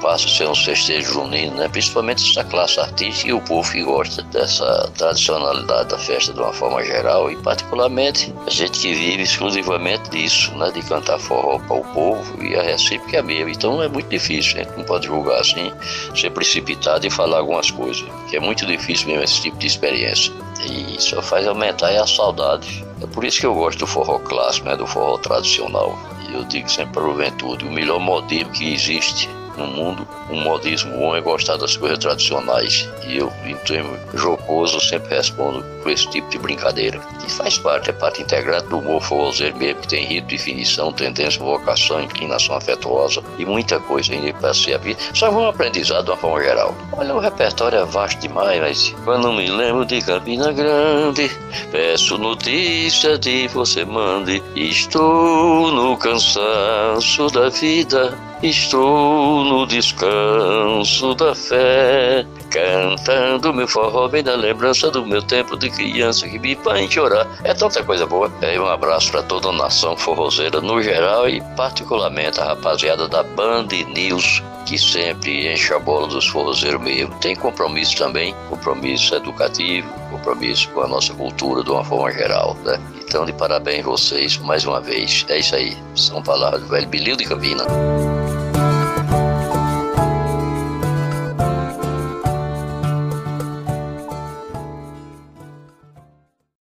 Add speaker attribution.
Speaker 1: fácil ser um festejo junino, né? Principalmente essa classe artística e o povo que gosta dessa tradicionalidade da festa de uma forma geral e particularmente a gente que vive exclusivamente disso, né? De cantar forró para o povo e a recíproca é a mesma. Então é muito difícil, a gente não pode julgar assim, ser precipitado e falar algumas coisas, que é muito difícil mesmo esse tipo de experiência. E só faz aumentar a saudade. É por isso que eu gosto do forró clássico, né? Do forró tradicional. Eu digo sempre para a juventude, o melhor modelo que existe no mundo, um modismo bom é gostar das coisas tradicionais. E eu, em termos jocoso, sempre respondo com esse tipo de brincadeira. E faz parte, é parte integrante do humor forrozeiro mesmo, que tem ritmo, definição, tendência, vocação, inclinação afetuosa e muita coisa ainda para ser a vida. Só um aprendizado de uma forma geral. Olha, o repertório é vasto demais, mas quando me lembro de Campina Grande, peço notícia de você mande. Estou no cansaço da vida Estou no descanso da fé, cantando meu forró bem na lembrança do meu tempo de criança que me faz chorar. É tanta coisa boa. É, um abraço para toda a nação forrozeira no geral e particularmente a rapaziada da Band News que sempre enche a bola dos forrozeiros mesmo. Tem compromisso também, compromisso educativo, compromisso com a nossa cultura de uma forma geral, né? Então, de parabéns vocês mais uma vez. É isso aí. São palavras do velho Bilil de Campina.